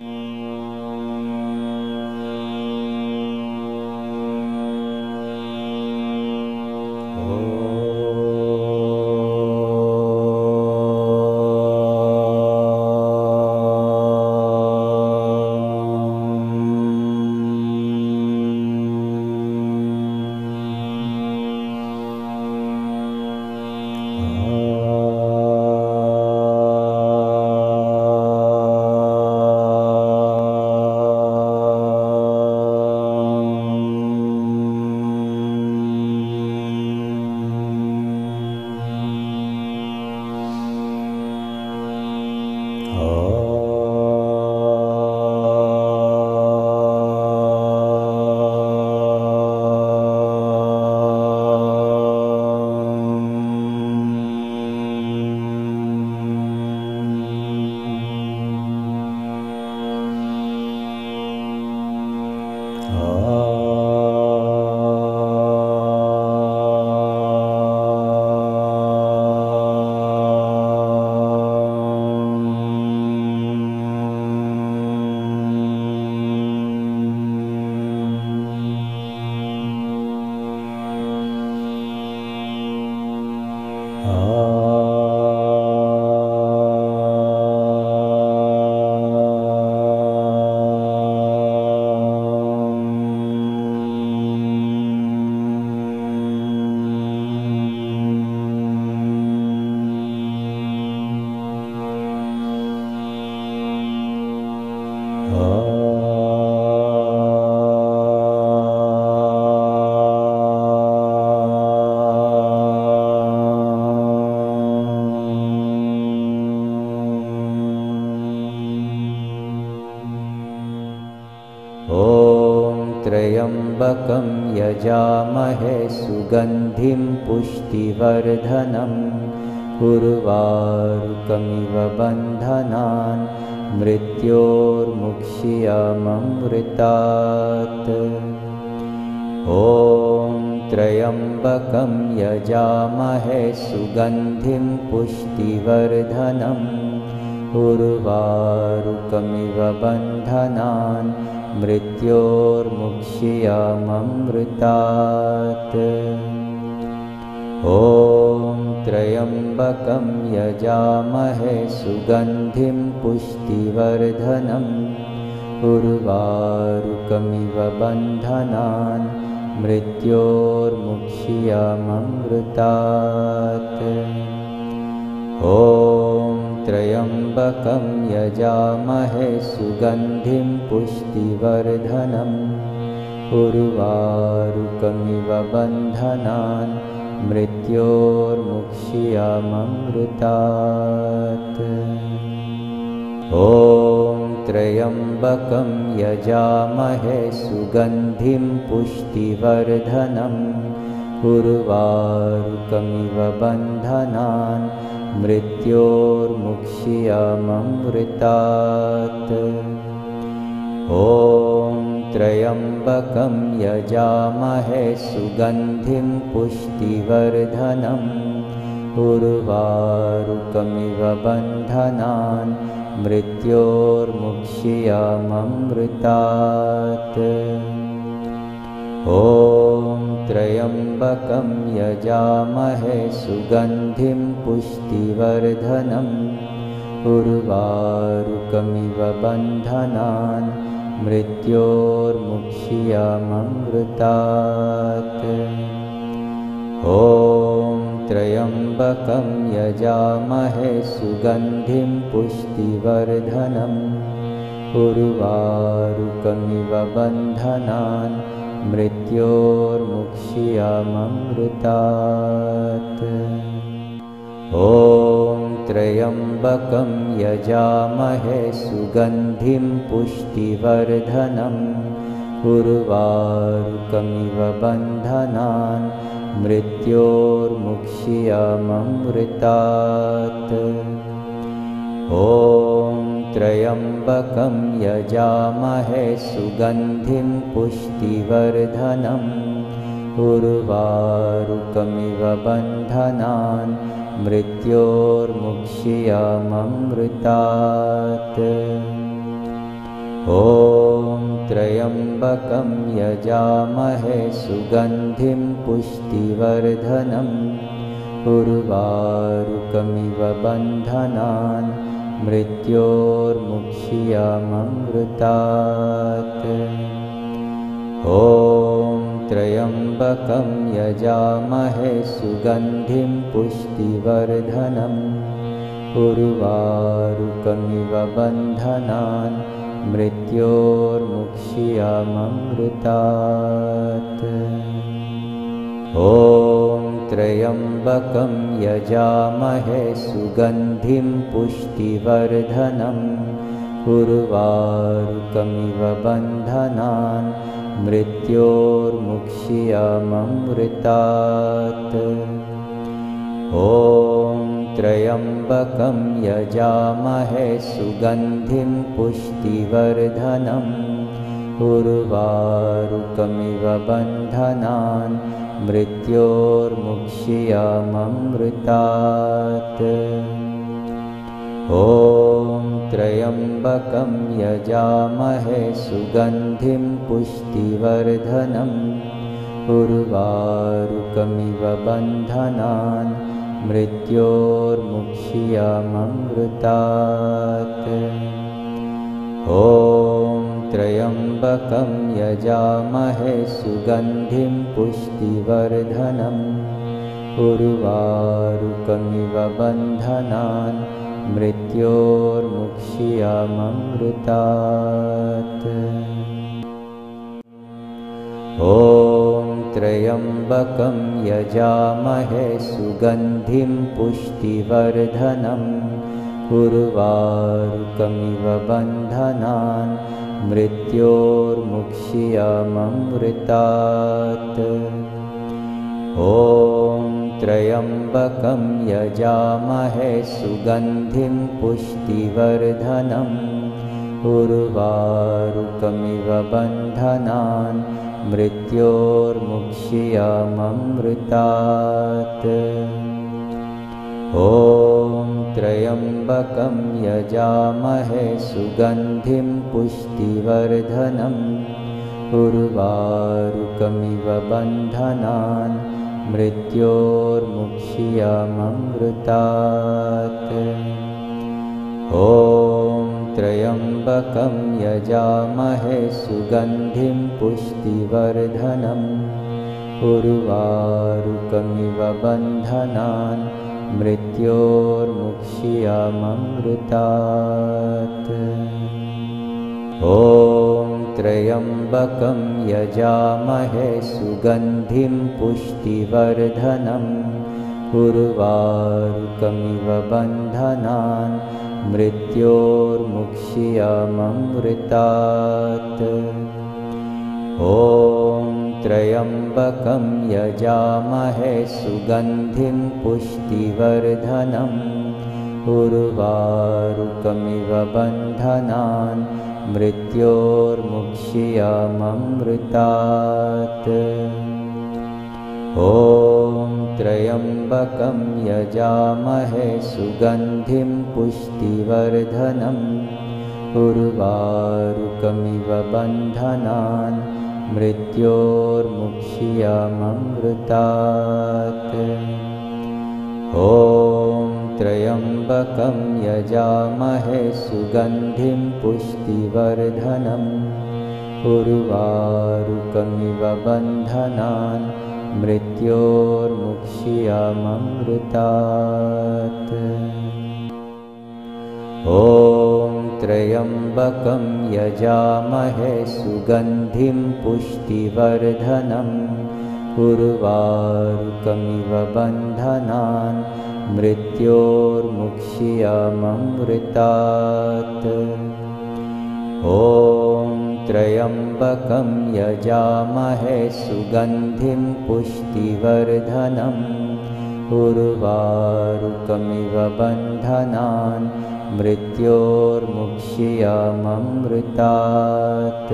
Mm-hmm. त्र्यम्बकं यजामहे सुगन्धिं पुष्टिवर्धनं। उर्वारुकमिव बन्धनान् मृत्योर्मुक्ष्यममृतात्। ॐ त्र्यम्बकं यजामहे सुगन्धिं पुष्टिवर्धनम् उर्वारुकमिव बन्धनान् मृत्योर्मुक्ष्यममृतात्। ॐ त्र्यम्बकं यजामहे सुगन्धिं पुष्टिवर्धनम् उर्वारुकमिव बन्धनान् मृत्योर्मुक्ष्यममृतात्। ॐ त्र्यम्बकं यजामहे सुगन्धिं पुष्टिवर्धनम्। उर्वारुकमिव बन्धनान् मृत्योर्मुक्ष्यममृतात्। ॐ त्र्यम्बकं यजामहे सुगन्धिं पुष्टिवर्धनम्। उर्वारुकमिव बन्धनान् मृत्योर्मुक्ष्यममृतात्। ॐ त्र्यम्बकं यजामहे सुगन्धिं पुष्टिवर्धनम् उर्वारुकमिव बन्धनान् मृत्योर्मुक्ष्यममृतात् ॐ त्र्यम्बकं यजामहे सुगन्धिं पुष्टिवर्धनम् उर्वारुकमिव बन्धनान् मृत्योर्मुक्ष्यममृतात् ॐ त्र्यम्बकं यजामहे सुगन्धिं पुष्टिवर्धनम् उर्वारुकमिव बन्धनान् मृत्योर्मुक्ष्यममृतात्। ॐ त्र्यम्बकं यजामहे सुगन्धिं पुष्टिवर्धनम् उर्वारुकमिव बन्धनान् मृत्योर्मुक्ष्यममृतात् त्र्यम्बकं यजामहे सुगन्धिं पुष्टिवर्धनम् उर्वारुकमिव बन्धनान् मृत्योर्मुक्ष्यममृतात् ॐ त्र्यम्बकं यजामहे सुगन्धिं पुष्टिवर्धनम् उर्वारुकमिव बन्धनान् मृत्योर्मुक्ष्यममृतात् ॐ त्र्यम्बकं यजामहे सुगन्धिं पुष्टिवर्धनम् उर्वारुकमिव बन्धनान् मृत्योर्मुक्ष्यममृतात् त्र्यम्बकं यजामहे सुगन्धिं पुष्टिवर्धनम् उर्वारुकमिव बन्धनान् मृत्योर्मुक्ष्यममृतात् ॐ त्र्यम्बकं यजामहे सुगन्धिं पुष्टिवर्धनम् उर्वारुकमिव बन्धनान् मृत्योर्मुक्ष्यममृतात्। ॐ त्र्यम्बकं यजामहे सुगन्धिं पुष्टिवर्धनम् उर्वारुकमिव बन्धनान् मृत्योर्मुक्ष्यममृतात्। ॐ त्र्यम्बकं यजामहे सुगन्धिं पुष्टिवर्धनम्। उर्वारुकमिव बन्धनान् मृत्योर्मुक्ष्यममृतात्। ॐ त्र्यम्बकं यजामहे सुगन्धिं पुष्टिवर्धनम्। उर्वारुकमिव बन्धनान् मृत्योर्मुक्ष्यममृतात् ॐ त्र्यम्बकं यजामहे सुगन्धिं पुष्टिवर्धनम् उर्वारुकमिव बन्धनान् मृत्योर्मुक्ष्यममृतात् त्र्यम्बकं यजामहे सुगन्धिं पुष्टिवर्धनम् उर्वारुकमिव बन्धनान् मृत्योर्मुक्ष्यममृतात् ॐ त्र्यम्बकं यजामहे सुगन्धिं पुष्टिवर्धनम् उर्वारुकमिव बन्धनान् मृत्योर्मुक्ष्यममृतात्। ॐ त्र्यम्बकं यजामहे सुगन्धिं पुष्टिवर्धनम् उर्वारुकमिव बन्धनान् मृत्योर्मुक्ष्यममृतात्। ॐ त्र्यम्बकं यजामहे सुगन्धिं पुष्टिवर्धनम् उर्वारुकमिव बन्धनान् मृत्योर्मुक्ष्यममृतात् ॐ त्र्यम्बकं यजामहे सुगन्धिं पुष्टिवर्धनम् उर्वारुकमिव बन्धनान् मृत्योर्मुक्ष्यममृतात् ॐ त्र्यम्बकं यजामहे सुगन्धिं पुष्टिवर्धनम् उर्वारुकमिव बन्धनान् मृत्योर्मुक्ष्यममृतात् त्र्यम्बकं यजामहे सुगन्धिं पुष्टिवर्धनम् उर्वारुकमिव बन्धनान् मृत्योर्मुक्ष्यममृतात्। ॐ त्र्यम्बकं यजामहे सुगन्धिं पुष्टिवर्धनम् उर्वारुकमिव बन्धनान् मृत्योर्मुक्ष्यममृतात्